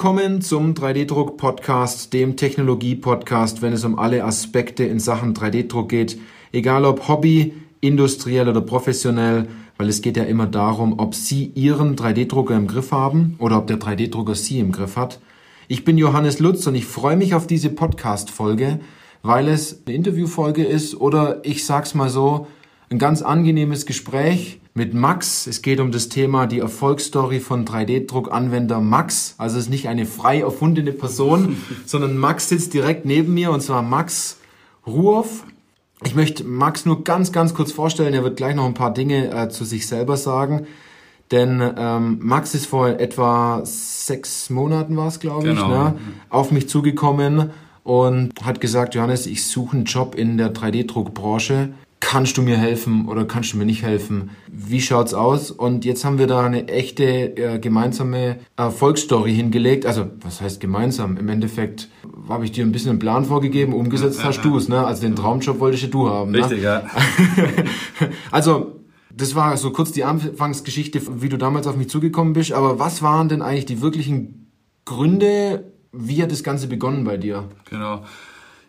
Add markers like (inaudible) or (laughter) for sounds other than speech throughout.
Willkommen zum 3D-Druck-Podcast, dem Technologie-Podcast, wenn es um alle Aspekte in Sachen 3D-Druck geht. Egal ob Hobby, industriell oder professionell, weil es geht ja immer darum, ob Sie Ihren 3D-Drucker im Griff haben oder ob der 3D-Drucker Sie im Griff hat. Ich bin Johannes Lutz und ich freue mich auf diese Podcast-Folge, weil es eine Interviewfolge ist oder ich sag's mal so, ein ganz angenehmes Gespräch mit Max. Es geht um das Thema die Erfolgsstory von 3D-Druckanwender Max. Also es ist nicht eine frei erfundene Person, (laughs) sondern Max sitzt direkt neben mir und zwar Max Ruoff. Ich möchte Max nur ganz, ganz kurz vorstellen. Er wird gleich noch ein paar Dinge äh, zu sich selber sagen. Denn ähm, Max ist vor etwa sechs Monaten war es, glaube genau. ich, ne, auf mich zugekommen und hat gesagt, Johannes, ich suche einen Job in der 3D-Druckbranche kannst du mir helfen oder kannst du mir nicht helfen? Wie schaut's aus? Und jetzt haben wir da eine echte äh, gemeinsame Erfolgsstory hingelegt. Also, was heißt gemeinsam? Im Endeffekt habe ich dir ein bisschen einen Plan vorgegeben, umgesetzt hast du es, ne? Also den Traumjob wolltest du haben. Ne? Richtig, ja. (laughs) also, das war so kurz die Anfangsgeschichte, wie du damals auf mich zugekommen bist. Aber was waren denn eigentlich die wirklichen Gründe, wie hat das Ganze begonnen bei dir? Genau.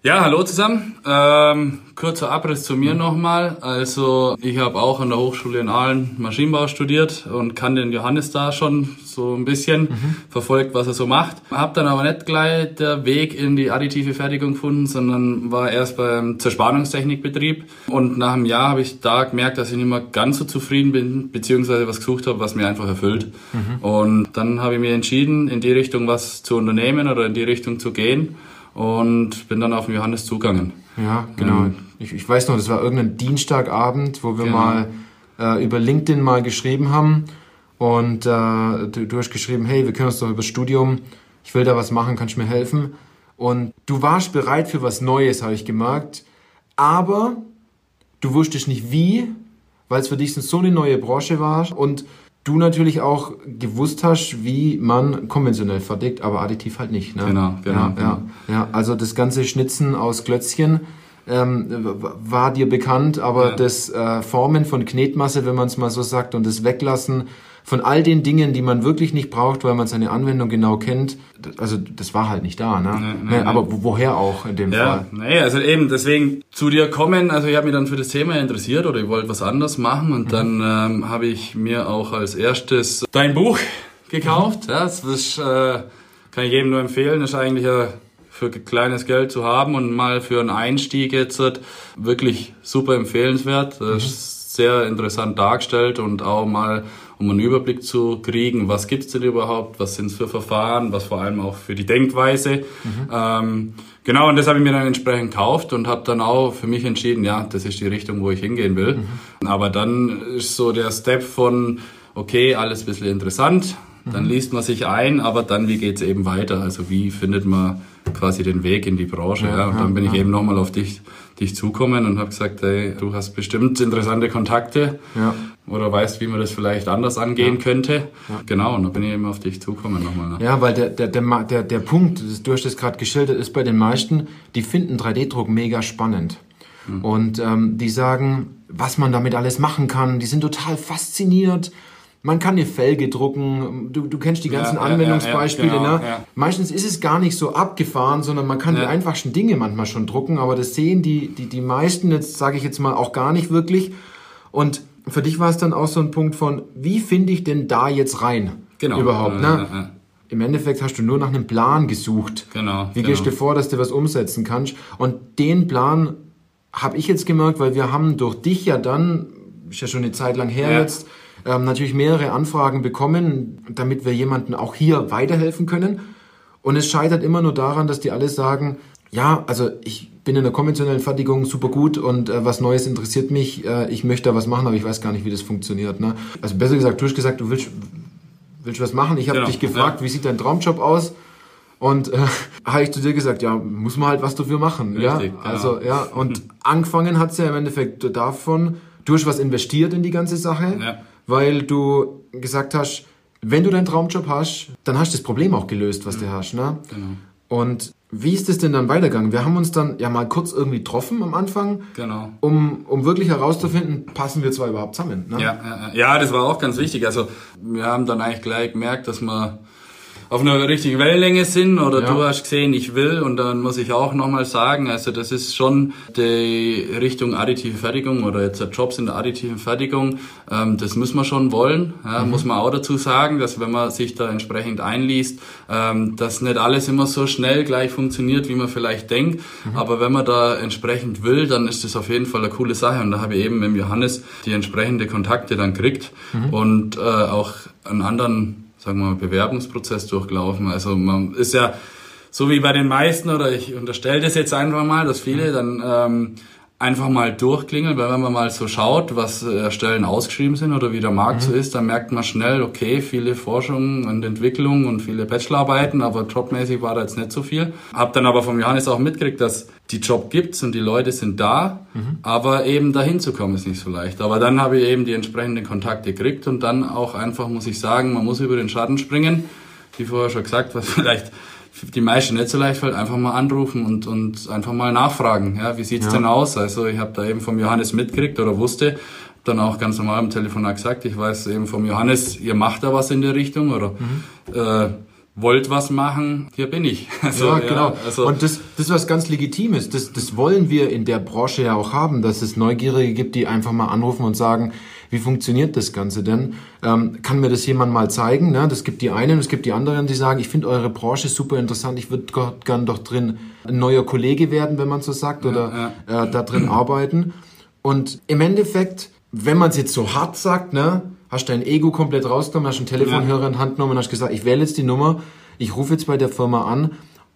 Ja, hallo zusammen. Ähm, kurzer Abriss zu mir nochmal. Also ich habe auch an der Hochschule in Aalen Maschinenbau studiert und kann den Johannes da schon so ein bisschen mhm. verfolgt, was er so macht. Hab dann aber nicht gleich der Weg in die additive Fertigung gefunden, sondern war erst beim Zerspannungstechnikbetrieb. Und nach einem Jahr habe ich da gemerkt, dass ich nicht mehr ganz so zufrieden bin, beziehungsweise was gesucht habe, was mir einfach erfüllt. Mhm. Und dann habe ich mir entschieden, in die Richtung was zu unternehmen oder in die Richtung zu gehen und bin dann auf den Johannes zugegangen. Ja, genau. Ähm, ich, ich, weiß noch, das war irgendein Dienstagabend, wo wir genau. mal äh, über LinkedIn mal geschrieben haben und äh, du, du, hast geschrieben, hey, wir können uns doch über das Studium, ich will da was machen, kannst du mir helfen? Und du warst bereit für was Neues, habe ich gemerkt, aber du wusstest nicht wie, weil es für dich so eine neue Branche war und du natürlich auch gewusst hast, wie man konventionell fertigt, aber additiv halt nicht. Ne? Genau, genau. Ja, genau. Ja, ja, also das ganze Schnitzen aus Klötzchen ähm, war dir bekannt, aber ja. das äh, Formen von Knetmasse, wenn man es mal so sagt, und das Weglassen von all den Dingen, die man wirklich nicht braucht, weil man seine Anwendung genau kennt, also das war halt nicht da, ne? Nee, nee, nee, aber woher auch in dem ja, Fall? Nee, also eben deswegen zu dir kommen, also ich habe mich dann für das Thema interessiert oder ich wollte was anderes machen und mhm. dann ähm, habe ich mir auch als erstes dein Buch gekauft. Mhm. Ja, das ist, äh, kann ich jedem nur empfehlen, das ist eigentlich ein für kleines Geld zu haben und mal für einen Einstieg jetzt wirklich super empfehlenswert. Das mhm. ist sehr interessant dargestellt und auch mal um einen Überblick zu kriegen, was gibt's denn überhaupt, was sind's für Verfahren, was vor allem auch für die Denkweise. Mhm. Ähm, genau, und das habe ich mir dann entsprechend gekauft und habe dann auch für mich entschieden, ja, das ist die Richtung, wo ich hingehen will. Mhm. Aber dann ist so der Step von, okay, alles ein bisschen interessant, dann mhm. liest man sich ein, aber dann, wie geht's eben weiter? Also wie findet man quasi den Weg in die Branche? Ja, ja? Und dann bin ich eben nochmal auf dich, dich zukommen und habe gesagt, hey, du hast bestimmt interessante Kontakte ja. oder weißt, wie man das vielleicht anders angehen könnte. Genau, und dann bin ich eben auf dich zukommen nochmal. Ne? Ja, weil der, der, der, der, der Punkt, du hast das gerade geschildert, ist bei den meisten, die finden 3D-Druck mega spannend. Mhm. Und ähm, die sagen, was man damit alles machen kann, die sind total fasziniert man kann eine Felge drucken, du, du kennst die ganzen ja, Anwendungsbeispiele. Ja, ja, genau, ne? Meistens ist es gar nicht so abgefahren, sondern man kann die einfachsten Dinge manchmal schon drucken, aber das sehen die, die, die meisten, jetzt sage ich jetzt mal, auch gar nicht wirklich. Und für dich war es dann auch so ein Punkt von, wie finde ich denn da jetzt rein? Genau. Überhaupt, ne? Im Endeffekt hast du nur nach einem Plan gesucht. Genau. Wie genau. gehst du vor, dass du was umsetzen kannst? Und den Plan habe ich jetzt gemerkt, weil wir haben durch dich ja dann, ist ja schon eine Zeit lang her jetzt, ähm, natürlich mehrere Anfragen bekommen, damit wir jemanden auch hier weiterhelfen können. Und es scheitert immer nur daran, dass die alle sagen, ja, also ich bin in der konventionellen Fertigung super gut und äh, was Neues interessiert mich. Äh, ich möchte da was machen, aber ich weiß gar nicht, wie das funktioniert. Ne? Also besser gesagt, du hast gesagt, du willst, willst was machen. Ich habe genau, dich gefragt, ja. wie sieht dein Traumjob aus? Und äh, (laughs) habe ich zu dir gesagt, ja, muss man halt was dafür machen. Richtig, ja, genau. also ja. Und (laughs) angefangen hat's ja im Endeffekt davon, du hast was investiert in die ganze Sache. Ja weil du gesagt hast, wenn du deinen Traumjob hast, dann hast du das Problem auch gelöst, was mhm. du hast. Ne? Genau. Und wie ist es denn dann weitergegangen? Wir haben uns dann ja mal kurz irgendwie getroffen am Anfang, genau. um, um wirklich herauszufinden, passen wir zwar überhaupt zusammen. Ne? Ja, ja, ja, das war auch ganz wichtig. Also wir haben dann eigentlich gleich gemerkt, dass wir auf einer richtigen Wellenlänge sind oder ja. du hast gesehen, ich will und dann muss ich auch nochmal sagen, also das ist schon die Richtung additive Fertigung oder jetzt Jobs in der additiven Fertigung, ähm, das muss man schon wollen, ja, mhm. muss man auch dazu sagen, dass wenn man sich da entsprechend einliest, ähm, dass nicht alles immer so schnell gleich funktioniert, wie man vielleicht denkt, mhm. aber wenn man da entsprechend will, dann ist das auf jeden Fall eine coole Sache und da habe ich eben mit Johannes die entsprechende Kontakte dann kriegt mhm. und äh, auch einen anderen sagen wir mal, Bewerbungsprozess durchlaufen. Also man ist ja so wie bei den meisten, oder ich unterstelle das jetzt einfach mal, dass viele dann ähm, einfach mal durchklingeln, weil wenn man mal so schaut, was äh, Stellen ausgeschrieben sind oder wie der Markt mhm. so ist, dann merkt man schnell, okay, viele Forschungen und Entwicklungen und viele Bachelorarbeiten, aber jobmäßig war da jetzt nicht so viel. Hab dann aber vom Johannes auch mitgekriegt, dass die Job gibt's und die Leute sind da, mhm. aber eben dahin zu kommen ist nicht so leicht. Aber dann habe ich eben die entsprechenden Kontakte gekriegt und dann auch einfach, muss ich sagen, man muss über den Schatten springen, wie vorher schon gesagt, was (laughs) vielleicht die meisten nicht so leicht fällt, einfach mal anrufen und, und einfach mal nachfragen. Ja, wie sieht's ja. denn aus? Also ich habe da eben vom Johannes mitgekriegt oder wusste, dann auch ganz normal am Telefon gesagt, ich weiß eben vom Johannes, ihr macht da was in der Richtung oder mhm. äh, wollt was machen, hier bin ich. (laughs) Also, ja, genau. Ja, also und das, das ist was ganz Legitimes. Das, das wollen wir in der Branche ja auch haben, dass es Neugierige gibt, die einfach mal anrufen und sagen, wie funktioniert das Ganze denn? Ähm, kann mir das jemand mal zeigen? Ne? Das gibt die einen, es gibt die anderen, die sagen, ich finde eure Branche super interessant, ich würde gern doch drin ein neuer Kollege werden, wenn man so sagt, oder ja, Äh, da drin arbeiten. Und im Endeffekt, wenn man es jetzt so hart sagt, ne, hast dein Ego komplett rausgenommen, hast einen Telefonhörer in Hand genommen und hast gesagt, ich wähle jetzt die Nummer, ich rufe jetzt bei der Firma an.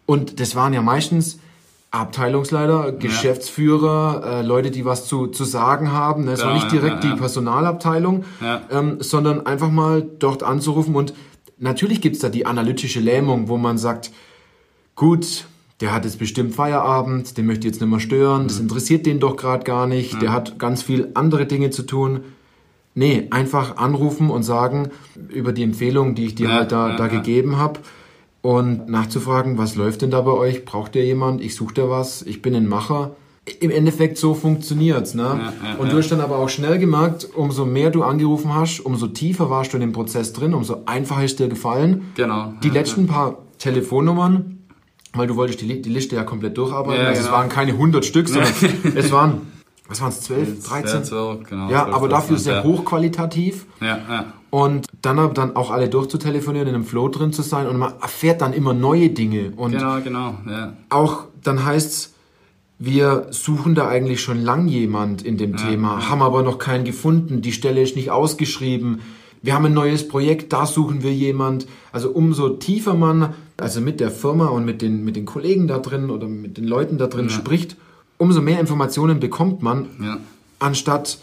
Und das waren ja meistens Abteilungsleiter, Geschäftsführer, äh, Leute, die was zu, zu sagen haben. Es ja, war nicht direkt ja, ja, die Personalabteilung, ähm, sondern einfach mal dort anzurufen. Und natürlich gibt's da die analytische Lähmung, wo man sagt, gut, der hat jetzt bestimmt Feierabend, den möchte ich jetzt nicht mehr stören, mhm. das interessiert den doch gerade gar nicht, der hat ganz viel andere Dinge zu tun. Nee, einfach anrufen und sagen über die Empfehlung, die ich dir halt da, da gegeben habe und nachzufragen, was läuft denn da bei euch? Braucht ihr jemand? Ich suche da was, ich bin ein Macher. Im Endeffekt so funktioniert's, ne? Ja, ja, und du hast dann aber auch schnell gemerkt, umso mehr du angerufen hast, umso tiefer warst du in dem Prozess drin, umso einfacher ist dir gefallen. Genau. Die letzten paar Telefonnummern, weil du wolltest die, die Liste ja komplett durcharbeiten. also genau. es waren keine 100 Stück, sondern es waren was waren es, 12, 13? Ja, so, genau, ja 12, aber dafür sehr ja. hochqualitativ. Ja, ja. Und dann, dann auch alle durchzutelefonieren, in einem Flow drin zu sein und man erfährt dann immer neue Dinge. Und genau, genau, ja. Auch dann heißt's, wir suchen da eigentlich schon lang jemand in dem ja, Thema, ja. haben aber noch keinen gefunden, die Stelle ist nicht ausgeschrieben. Wir haben ein neues Projekt, da suchen wir jemand. Also umso tiefer man also mit der Firma und mit den, mit den Kollegen da drin oder mit den Leuten da drin ja. spricht, umso mehr Informationen bekommt man, ja. anstatt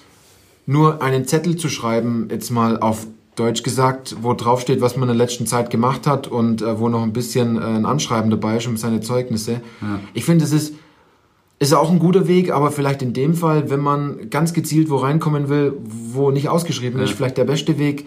nur einen Zettel zu schreiben, jetzt mal auf Deutsch gesagt, wo drauf steht, was man in der letzten Zeit gemacht hat und äh, wo noch ein bisschen äh, ein Anschreiben dabei ist um seine Zeugnisse. Ja. Ich finde, es ist, ist auch ein guter Weg, aber vielleicht in dem Fall, wenn man ganz gezielt wo reinkommen will, wo nicht ausgeschrieben ja. ist, vielleicht der beste Weg,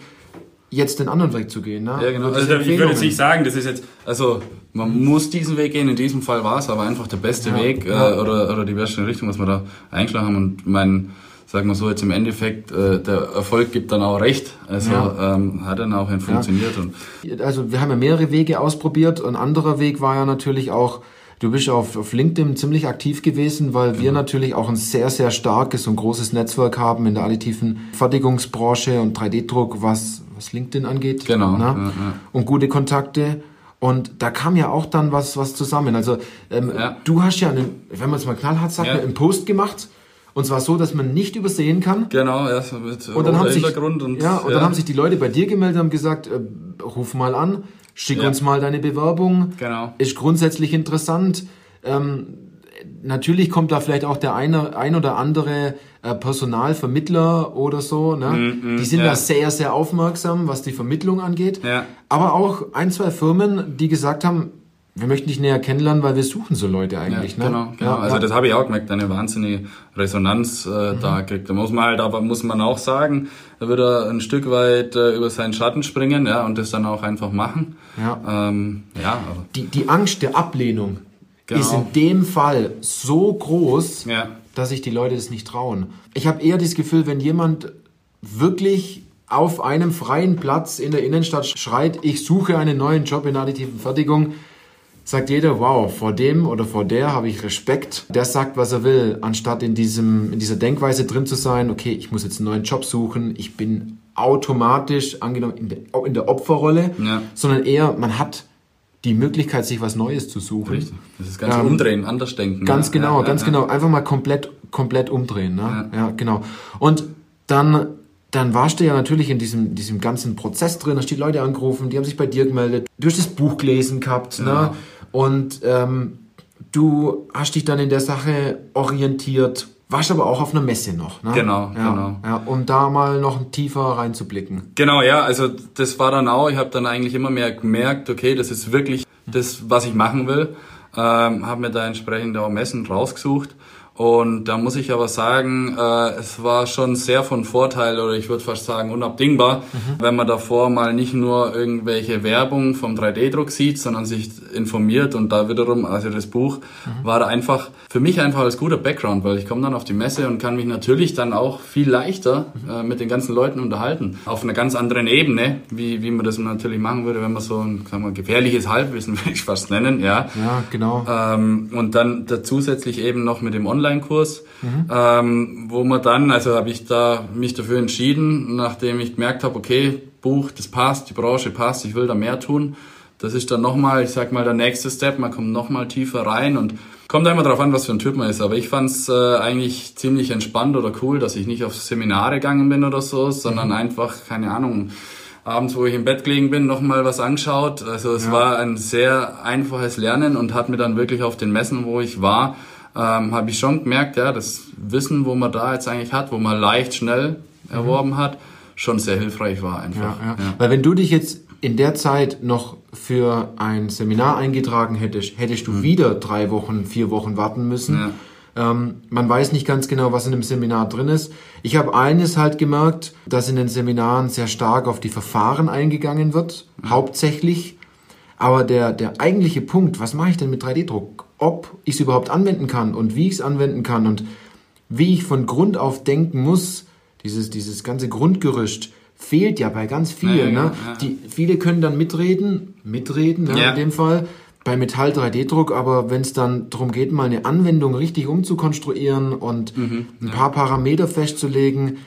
jetzt den anderen Weg zu gehen. Ne? Ja, genau. Also ich würde jetzt nicht sagen, das ist jetzt, also man muss diesen Weg gehen, in diesem Fall war es aber einfach der beste ja, Weg äh, oder, oder die beste Richtung, was wir da eingeschlagen haben und mein, sagen wir so, jetzt im Endeffekt, äh, der Erfolg gibt dann auch recht. Also ja. ähm, hat dann auch funktioniert. Ja. Und also wir haben ja mehrere Wege ausprobiert. Ein anderer Weg war ja natürlich auch, Du bist auf, auf LinkedIn ziemlich aktiv gewesen, weil wir natürlich auch ein sehr, sehr starkes und großes Netzwerk haben in der additiven Fertigungsbranche und 3D-Druck, was, was LinkedIn angeht. Genau. Ne? Ja, ja. Und gute Kontakte. Und da kam ja auch dann was, was zusammen. Also ähm, ja. du hast ja, einen, wenn man es mal knallhart sagt, einen Post gemacht. Und zwar so, dass man nicht übersehen kann. Genau, ja, so mit und dann haben sich, und, ja, und dann haben sich die Leute bei dir gemeldet und haben gesagt, äh, ruf mal an Schick uns mal deine Bewerbung. Genau. Ist grundsätzlich interessant. Ähm, natürlich kommt da vielleicht auch der eine, ein oder andere äh, Personalvermittler oder so. Ne? Mm, mm, die sind ja. da sehr, sehr aufmerksam, was die Vermittlung angeht. Ja. Aber auch ein, zwei Firmen, die gesagt haben, wir möchten dich näher kennenlernen, weil wir suchen so Leute eigentlich. Ja, ne? Genau, genau. Ja, also ja. das habe ich auch gemerkt, eine wahnsinnige Resonanz äh, mhm. da kriegt. Da muss man halt, aber muss man auch sagen, da wird er ein Stück weit äh, über seinen Schatten springen, ja, und das dann auch einfach machen. Ja. Ähm, ja. Die, die Angst der Ablehnung genau. ist in dem Fall so groß, ja. dass sich die Leute das nicht trauen. Ich habe eher das Gefühl, wenn jemand wirklich auf einem freien Platz in der Innenstadt schreit, ich suche einen neuen Job in additiven Fertigung, sagt jeder, wow, vor dem oder vor der habe ich Respekt. Der sagt, was er will, anstatt in, diesem, in dieser Denkweise drin zu sein, okay, ich muss jetzt einen neuen Job suchen, ich bin automatisch angenommen in der, in der Opferrolle, ja. sondern eher, man hat die Möglichkeit, sich was Neues zu suchen. Richtig. Das ist ganz ähm, umdrehen, anders denken. Ganz ja. genau, ja, ganz genau. Einfach mal komplett, komplett umdrehen. Ne? Ja. genau. Und dann dann warst du ja natürlich in diesem, diesem ganzen Prozess drin, hast die Leute angerufen, die haben sich bei dir gemeldet, du hast das Buch gelesen gehabt, ne? ja. ne? Und ähm, du hast dich dann in der Sache orientiert, warst aber auch auf einer Messe noch, ne? Genau, ja, genau. Ja, um da mal noch tiefer reinzublicken. Genau, ja, also das war dann auch, ich habe dann eigentlich immer mehr gemerkt, okay, das ist wirklich das, was ich machen will. Ähm, habe mir da entsprechend auch Messen rausgesucht und da muss ich aber sagen, äh, es war schon sehr von Vorteil oder ich würde fast sagen unabdingbar, mhm. wenn man davor mal nicht nur irgendwelche Werbung vom 3D-Druck sieht, sondern sich informiert und da wiederum, also das Buch mhm. war da einfach für mich einfach als guter Background, weil ich komme dann auf die Messe und kann mich natürlich dann auch viel leichter mhm. äh, mit den ganzen Leuten unterhalten. Auf einer ganz anderen Ebene, wie, wie man das natürlich machen würde, wenn man so ein sagen wir, gefährliches Halbwissen, (laughs) würde ich fast nennen, ja. Ja, genau. Ähm, und dann da zusätzlich eben noch mit dem Online Online-Kurs, mhm. ähm, wo man dann, also habe ich da mich dafür entschieden, nachdem ich gemerkt habe, okay, Buch, das passt, die Branche passt, ich will da mehr tun. Das ist dann nochmal, ich sag mal, der nächste Step, man kommt nochmal tiefer rein und kommt immer darauf an, was für ein Typ man ist. Aber ich fand es äh, eigentlich ziemlich entspannt oder cool, dass ich nicht auf Seminare gegangen bin oder so, sondern mhm. einfach, keine Ahnung, abends, wo ich im Bett gelegen bin, nochmal was angeschaut. Also es ja. war ein sehr einfaches Lernen und hat mir dann wirklich auf den Messen, wo ich war, ähm, habe ich schon gemerkt, ja, das Wissen, wo man da jetzt eigentlich hat, wo man leicht, schnell erworben mhm. hat, schon sehr hilfreich war einfach. Ja, ja. Ja. Weil wenn du dich jetzt in der Zeit noch für ein Seminar eingetragen hättest, hättest du mhm. wieder drei Wochen, vier Wochen warten müssen. Ähm, man weiß nicht ganz genau, was in dem Seminar drin ist. Ich habe eines halt gemerkt, dass in den Seminaren sehr stark auf die Verfahren eingegangen wird, mhm. hauptsächlich. Aber der, der eigentliche Punkt, was mache ich denn mit 3D-Druck? Ob ich es überhaupt anwenden kann und wie ich es anwenden kann und wie ich von Grund auf denken muss, dieses, dieses ganze Grundgerüst fehlt ja bei ganz vielen. Ja, ne? Ja. Die, viele können dann mitreden, mitreden ne, ja. in dem Fall, bei Metall 3D-Druck, aber wenn es dann darum geht, mal eine Anwendung richtig umzukonstruieren und mhm, ein paar Parameter festzulegen,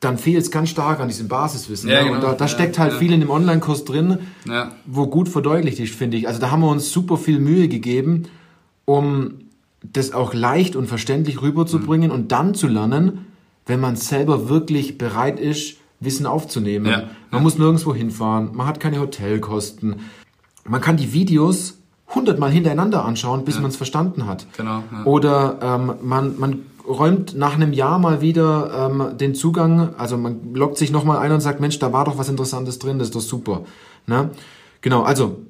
dann fehlt es ganz stark an diesem Basiswissen. Ja, ne? genau. Und da, da steckt halt viel in dem Online-Kurs drin, wo gut verdeutlicht ist, finde ich. Also da haben wir uns super viel Mühe gegeben, um das auch leicht und verständlich rüberzubringen mhm. und dann zu lernen, wenn man selber wirklich bereit ist, Wissen aufzunehmen. Ja. Man muss nirgendwo hinfahren, man hat keine Hotelkosten. Man kann die Videos hundertmal hintereinander anschauen, bis ja. man es verstanden hat. Genau. Ja. Oder ähm, man, man räumt nach einem Jahr mal wieder ähm, den Zugang, also man loggt sich nochmal ein und sagt, Mensch, da war doch was Interessantes drin, das ist doch super. Ne? Genau, also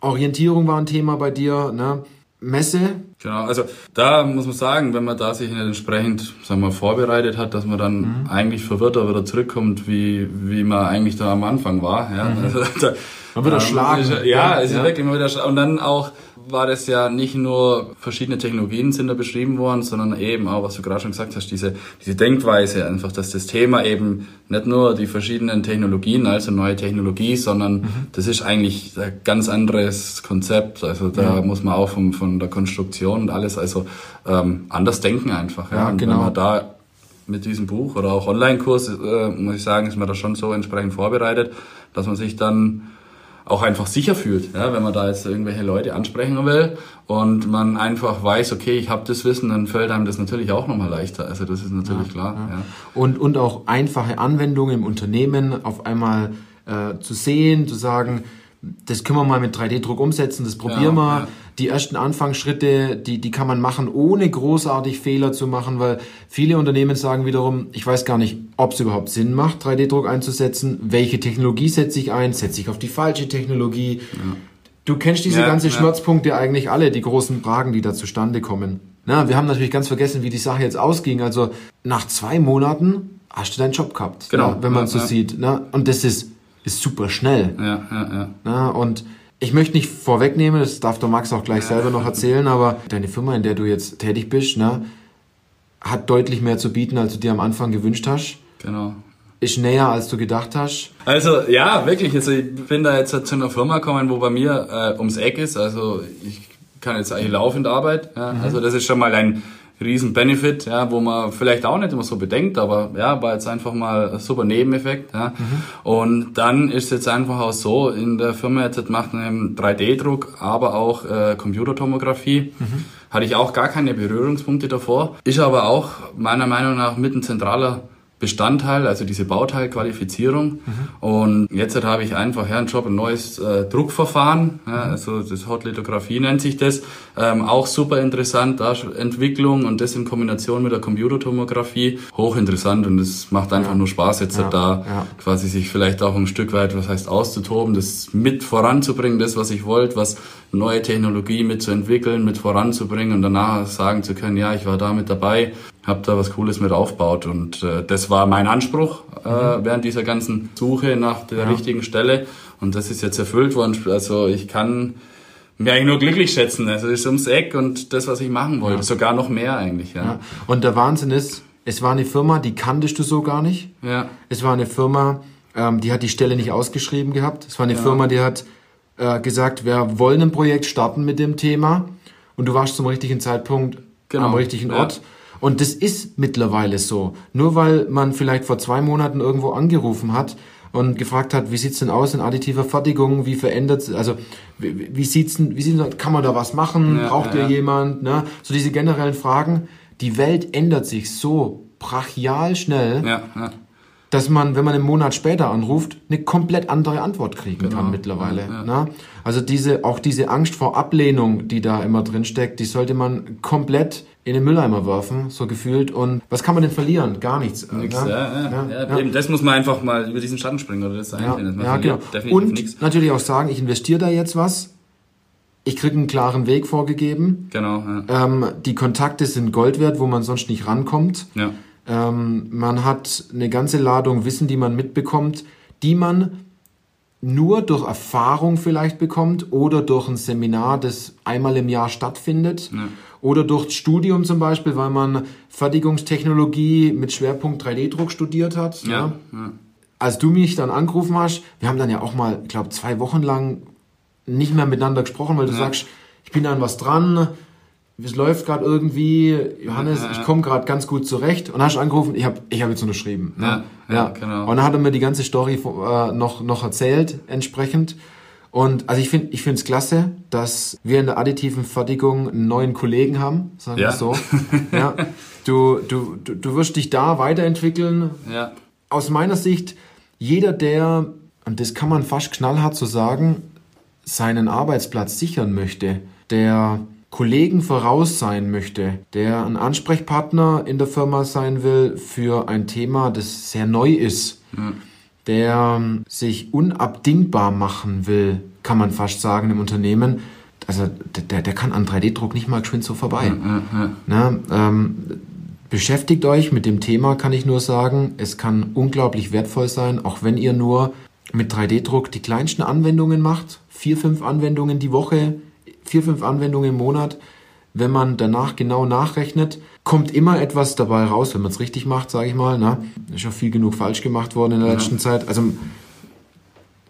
Orientierung war ein Thema bei dir, ne? Messe. Genau, also da muss man sagen, wenn man da sich nicht entsprechend sagen wir, vorbereitet hat, dass man dann mhm. eigentlich verwirrter wieder zurückkommt, wie, wie man eigentlich da am Anfang war. Ja? Mhm. Also, (laughs) da, man wird erschlagen. Ja, ja, es ist ja. wirklich mal wieder Und dann auch war das ja nicht nur verschiedene Technologien sind da beschrieben worden, sondern eben auch, was du gerade schon gesagt hast, diese, diese Denkweise einfach, dass das Thema eben nicht nur die verschiedenen Technologien, also neue Technologie, sondern mhm. das ist eigentlich ein ganz anderes Konzept. Also da ja. muss man auch von, von der Konstruktion und alles also ähm, anders denken einfach. Ja, ja und genau. wenn man da mit diesem Buch oder auch Online-Kurs, äh, muss ich sagen, ist man da schon so entsprechend vorbereitet, dass man sich dann auch einfach sicher fühlt, ja, wenn man da jetzt irgendwelche Leute ansprechen will und man einfach weiß, okay, ich habe das Wissen, dann fällt einem das natürlich auch nochmal leichter. Also das ist natürlich ja, klar. Ja. Und, und auch einfache Anwendungen im Unternehmen auf einmal äh, zu sehen, zu sagen, das können wir mal mit 3D-Druck umsetzen, das probieren wir. Ja. Die ersten Anfangsschritte, die, die kann man machen, ohne großartig Fehler zu machen, weil viele Unternehmen sagen wiederum, ich weiß gar nicht, ob es überhaupt Sinn macht, 3D-Druck einzusetzen. Welche Technologie setze ich ein? Setze ich auf die falsche Technologie? Ja. Du kennst diese ja, ganze Schmerzpunkte eigentlich alle, die großen Fragen, die da zustande kommen. Na, wir haben natürlich ganz vergessen, wie die Sache jetzt ausging. Also nach zwei Monaten hast du deinen Job gehabt. Genau. Na, wenn man so sieht. Na? Und das ist ist super schnell. Ja, ja, ja. ja und ich möchte nicht vorwegnehmen, das darf der Max auch gleich selber noch erzählen, aber deine Firma, in der du jetzt tätig bist, ne, hat deutlich mehr zu bieten, als du dir am Anfang gewünscht hast. Genau. ist näher, als du gedacht hast. Also ja, wirklich. Also ich bin da jetzt zu einer Firma gekommen, wo bei mir äh, ums Eck ist. Also ich kann jetzt eigentlich laufend arbeiten. Ja. Mhm. Also das ist schon mal ein riesen Benefit, ja, wo man vielleicht auch nicht immer so bedenkt, aber ja, war jetzt einfach mal ein super Nebeneffekt. Ja. Mhm. Und dann ist es jetzt einfach auch so, in der Firma jetzt macht einen 3D-Druck, aber auch äh, Computertomographie. Mhm. Hatte ich auch gar keine Berührungspunkte davor. Ist aber auch meiner Meinung nach mit ein zentraler Bestandteil, also diese Bauteilqualifizierung. Mhm. Und jetzt habe ich einfach ja, einen Job, ein neues äh, Druckverfahren, ja, also das Hotlithografie nennt sich das. Ähm, auch super interessant, da Entwicklung und das in Kombination mit der Computertomographie, hochinteressant und es macht einfach ja. nur Spaß, jetzt ja, da quasi sich vielleicht auch ein Stück weit, was heißt auszutoben, das mit voranzubringen, das, was ich wollte, was neue Technologie mitzuentwickeln, mit voranzubringen und danach sagen zu können, ja, ich war da mit dabei habe da was Cooles mit aufgebaut und äh, das war mein Anspruch äh, mhm. während dieser ganzen Suche nach der ja. richtigen Stelle und das ist jetzt erfüllt worden. Also ich kann mir eigentlich nur glücklich schätzen. Also es ist ums Eck und das, was ich machen wollte, ja. sogar noch mehr eigentlich. Ja. ja. Und der Wahnsinn ist, es war eine Firma, die kanntest du so gar nicht. Ja. Es war eine Firma, ähm, die hat die Stelle nicht ausgeschrieben gehabt. Es war eine ja. Firma, die hat äh, gesagt, wir wollen ein Projekt starten mit dem Thema und du warst zum richtigen Zeitpunkt genau. am richtigen Ort. Und das ist mittlerweile so. Nur weil man vielleicht vor zwei Monaten irgendwo angerufen hat und gefragt hat, wie sieht's denn aus in additiver Fertigung, wie verändert, also wie, wie sieht's denn, wie sieht's kann man da was machen, ja, braucht ja, ihr jemand, ne? So diese generellen Fragen. Die Welt ändert sich so brachial schnell. Ja, ja dass man, wenn man einen Monat später anruft, eine komplett andere Antwort kriegen genau. kann mittlerweile. Ja, ja. Ne? Also diese, auch diese Angst vor Ablehnung, die da immer drin steckt, die sollte man komplett in den Mülleimer werfen, so gefühlt. Und was kann man denn verlieren? Gar nichts. Nix, ne? ja, ja, ja, Eben, das muss man einfach mal über diesen Schatten springen oder das einsehen. Ja, genau. Und nix. natürlich auch sagen, ich investiere da jetzt was. Ich kriege einen klaren Weg vorgegeben. Genau. Ähm, die Kontakte sind Gold wert, wo man sonst nicht rankommt. Ja. Ähm, man hat eine ganze Ladung Wissen, die man mitbekommt, die man nur durch Erfahrung vielleicht bekommt oder durch ein Seminar, das einmal im Jahr stattfindet. Ja. Oder durch Studium zum Beispiel, weil man Fertigungstechnologie mit Schwerpunkt 3D-Druck studiert hat. Ja. ja. Als du mich dann angerufen hast, wir haben dann ja auch mal, ich glaube, zwei Wochen lang nicht mehr miteinander gesprochen, weil du ja. sagst, ich bin an was dran, es läuft gerade irgendwie, Johannes, ja, ja. ich komme gerade ganz gut zurecht und hast angerufen, ich habe ich hab jetzt unterschrieben. Ne? Ja, ja, ja, genau. Und dann hat er mir die ganze Story äh, noch, noch erzählt, entsprechend. Und also ich finde ich finde es klasse, dass wir in der additiven Fertigung einen neuen Kollegen haben, sagen wir so. (laughs) ja. Du, du, du, du wirst dich da weiterentwickeln. Ja. Aus meiner Sicht, jeder, der, und das kann man fast knallhart so sagen, seinen Arbeitsplatz sichern möchte, der Kollegen voraus sein möchte, der ein Ansprechpartner in der Firma sein will für ein Thema, das sehr neu ist, ja. der sich unabdingbar machen will, kann man fast sagen im Unternehmen, also der, der kann an 3D-Druck nicht mal geschwind so vorbei. Ja, ja, Na, ähm, beschäftigt euch mit dem Thema, kann ich nur sagen. Es kann unglaublich wertvoll sein, auch wenn ihr nur mit 3D-Druck die kleinsten Anwendungen macht. Vier, fünf Anwendungen die Woche vier, fünf Anwendungen im Monat. Wenn man danach genau nachrechnet, kommt immer etwas dabei raus, wenn man es richtig macht, sage ich mal. Ne? Ist schon viel genug falsch gemacht worden in der ja. letzten Zeit. Also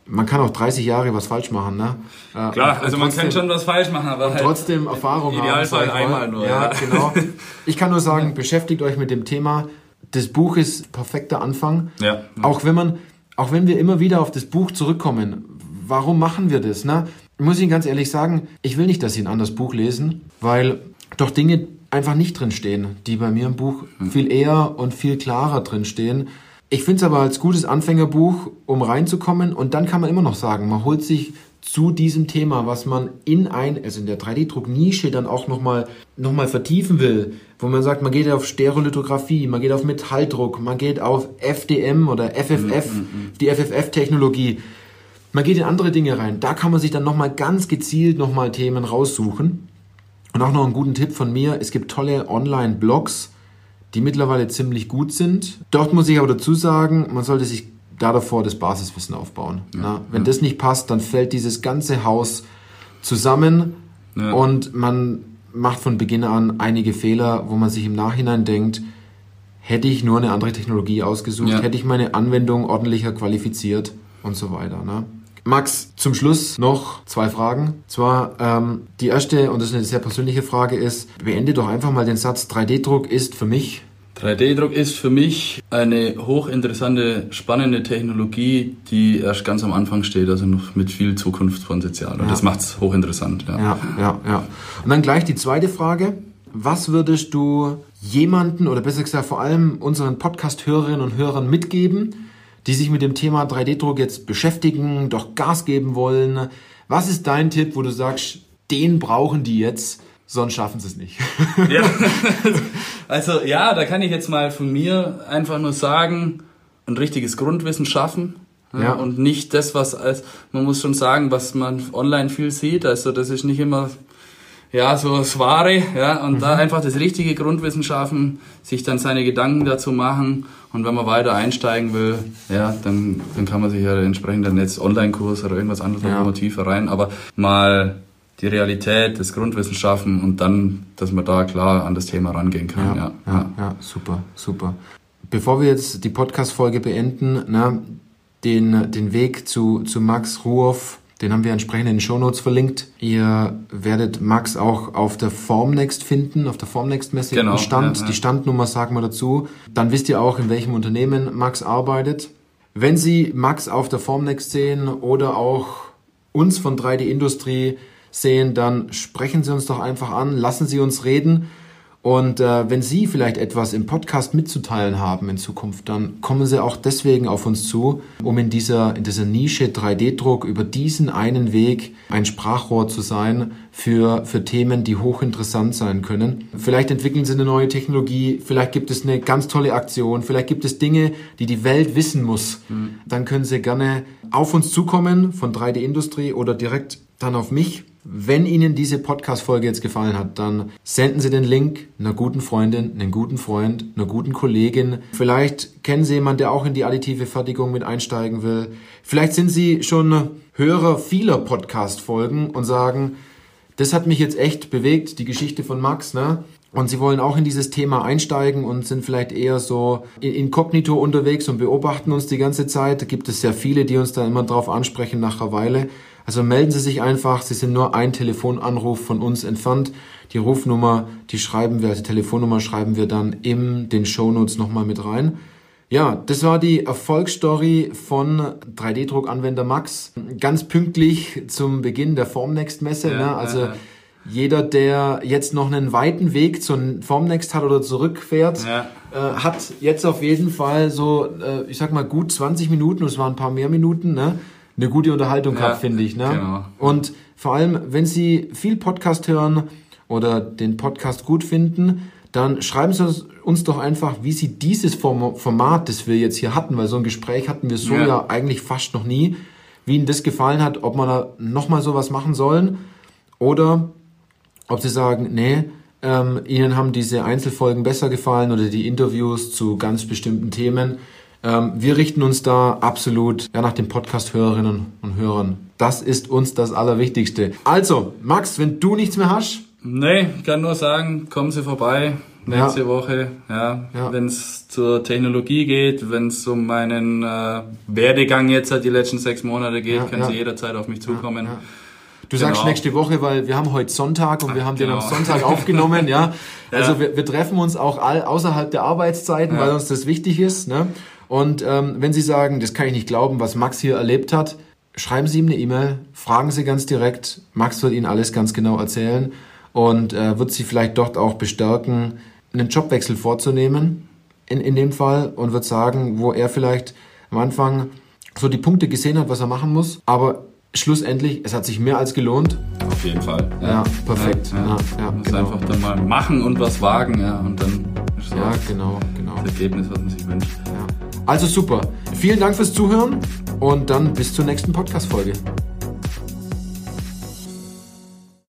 man kann auch 30 Jahre was falsch machen, ne? Äh, Klar, also man kann schon was falsch machen, aber halt trotzdem Erfahrung haben. Idealfall einmal nur. Ja, ja, genau. (laughs) Ich kann nur sagen, beschäftigt euch mit dem Thema. Das Buch ist perfekter Anfang. Ja. Auch wenn man, auch wenn wir immer wieder auf das Buch zurückkommen, warum machen wir das, ne? Muss ich ganz ehrlich sagen, ich will nicht, dass Sie ein anderes Buch lesen, weil doch Dinge einfach nicht drinstehen, die bei mir im Buch hm. viel eher und viel klarer drinstehen. Ich finde es aber als gutes Anfängerbuch, um reinzukommen und dann kann man immer noch sagen, man holt sich zu diesem Thema, was man in ein, also in der 3D-Druck-Nische dann auch nochmal noch mal vertiefen will, wo man sagt, man geht auf Stereolithografie, man geht auf Metalldruck, man geht auf FDM oder FFF, mhm, die FFF-Technologie. Man geht in andere Dinge rein. Da kann man sich dann nochmal ganz gezielt nochmal Themen raussuchen. Und auch noch einen guten Tipp von mir. Es gibt tolle Online-Blogs, die mittlerweile ziemlich gut sind. Dort muss ich aber dazu sagen, man sollte sich da davor das Basiswissen aufbauen. Ja, wenn ja. das nicht passt, dann fällt dieses ganze Haus zusammen ja. und man macht von Beginn an einige Fehler, wo man sich im Nachhinein denkt, hätte ich nur eine andere Technologie ausgesucht, hätte ich meine Anwendung ordentlicher qualifiziert und so weiter. Ne? Max, zum Schluss noch zwei Fragen. Zwar ähm, die erste, und das ist eine sehr persönliche Frage, ist, beende doch einfach mal den Satz, 3D-Druck ist für mich 3D-Druck ist für mich eine hochinteressante, spannende Technologie, die erst ganz am Anfang steht, also noch mit viel Zukunftspotenzial. Und Ja. das macht es hochinteressant. Ja. Ja, ja, ja. Und dann gleich die zweite Frage. Was würdest du jemanden oder besser gesagt vor allem unseren Podcast-Hörerinnen und Hörern mitgeben, die sich mit dem Thema 3D-Druck jetzt beschäftigen, doch Gas geben wollen? Was ist dein Tipp, wo du sagst, den brauchen die jetzt, sonst schaffen sie es nicht? (laughs) Ja. (laughs) Also ja, da kann ich jetzt mal von mir einfach nur sagen, ein richtiges Grundwissen schaffen. Ja, Ja. Und nicht das, was als, man muss schon sagen, was man online viel sieht. Also das ist nicht immer ja, so das Wahre, ja, und da einfach das richtige Grundwissen schaffen, sich dann seine Gedanken dazu machen und wenn man weiter einsteigen will, ja, dann, dann kann man sich ja entsprechend dann jetzt Online-Kurs oder irgendwas anderes Ja. noch mal tiefer rein, aber mal die Realität, das Grundwissen schaffen und dann, dass man da klar an das Thema rangehen kann, ja. ja, ja, super, super. Bevor wir jetzt die Podcast-Folge beenden, na, den, den Weg zu, zu Max Ruoff, den haben wir entsprechend in den Shownotes verlinkt. Ihr werdet Max auch auf der Formnext finden, auf der Formnext-Messe Genau, Stand. ja, ja. Die Standnummer sagen wir dazu. Dann wisst ihr auch, in welchem Unternehmen Max arbeitet. Wenn Sie Max auf der Formnext sehen oder auch uns von 3D Industrie sehen, dann sprechen Sie uns doch einfach an, lassen Sie uns reden. Und äh, wenn Sie vielleicht etwas im Podcast mitzuteilen haben in Zukunft, dann kommen Sie auch deswegen auf uns zu, um in dieser, in dieser Nische 3D-Druck über diesen einen Weg ein Sprachrohr zu sein für, für Themen, die hochinteressant sein können. Vielleicht entwickeln Sie eine neue Technologie, vielleicht gibt es eine ganz tolle Aktion, vielleicht gibt es Dinge, die die Welt wissen muss. Dann können Sie gerne auf uns zukommen von 3D Industrie oder direkt dann auf mich. Wenn Ihnen diese Podcast-Folge jetzt gefallen hat, dann senden Sie den Link einer guten Freundin, einem guten Freund, einer guten Kollegin. Vielleicht kennen Sie jemanden, der auch in die additive Fertigung mit einsteigen will. Vielleicht sind Sie schon Hörer vieler Podcast-Folgen und sagen, das hat mich jetzt echt bewegt, die Geschichte von Max, ne? Und Sie wollen auch in dieses Thema einsteigen und sind vielleicht eher so in- inkognito unterwegs und beobachten uns die ganze Zeit. Da gibt es sehr viele, die uns da immer drauf ansprechen nach einer Weile. Also melden Sie sich einfach. Sie sind nur ein Telefonanruf von uns entfernt. Die Rufnummer, die schreiben wir, also die Telefonnummer schreiben wir dann in den Shownotes nochmal mit rein. Ja, das war die Erfolgsstory von 3D-Druckanwender Max. Ganz pünktlich zum Beginn der Formnext-Messe. Ja, ne? Also ja, ja. jeder, der jetzt noch einen weiten Weg zur Formnext hat oder zurückfährt, äh, hat jetzt auf jeden Fall so, äh, ich sag mal, gut 20 Minuten, es waren ein paar mehr Minuten, ne? Eine gute Unterhaltung Ja, gehabt, finde ich. Ne? genau. Und vor allem, wenn Sie viel Podcast hören oder den Podcast gut finden, dann schreiben Sie uns- uns doch einfach, wie Sie dieses Form- Format, das wir jetzt hier hatten, weil so ein Gespräch hatten wir so Ja. ja, eigentlich fast noch nie, wie Ihnen das gefallen hat, ob wir da nochmal sowas machen sollen oder ob Sie sagen, nee, ähm, Ihnen haben diese Einzelfolgen besser gefallen oder die Interviews zu ganz bestimmten Themen. Ähm, wir richten uns da absolut ja, nach den Podcast-Hörerinnen und Hörern. Das ist uns das Allerwichtigste. Also, Max, wenn du nichts mehr hast, Nee, ich kann nur sagen, kommen Sie vorbei nächste Ja. Woche. Ja, Ja. Wenn es zur Technologie geht, wenn es um meinen äh, Werdegang jetzt die letzten sechs Monate geht, Ja, können. Sie jederzeit auf mich zukommen. Du sagst Genau. nächste Woche, weil wir haben heute Sonntag und wir haben den genau. am Sonntag aufgenommen, (laughs) ja. Also wir, wir treffen uns auch all, außerhalb der Arbeitszeiten, weil uns das wichtig ist. Ne? Und ähm, wenn Sie sagen, das kann ich nicht glauben, was Max hier erlebt hat, schreiben Sie ihm eine E-Mail, fragen Sie ganz direkt. Max wird Ihnen alles ganz genau erzählen und äh, wird Sie vielleicht dort auch bestärken, einen Jobwechsel vorzunehmen, in, in dem Fall, und wird sagen, wo er vielleicht am Anfang so die Punkte gesehen hat, was er machen muss, aber schlussendlich, es hat sich mehr als gelohnt. Auf jeden Fall. Ja, perfekt. Ja, ja. Ja, ja, Man muss genau. einfach dann mal machen und was wagen, ja, und dann ist Ja, genau, genau. das Ergebnis, was man sich wünscht. Ja. Also super. Vielen Dank fürs Zuhören und dann bis zur nächsten Podcast-Folge.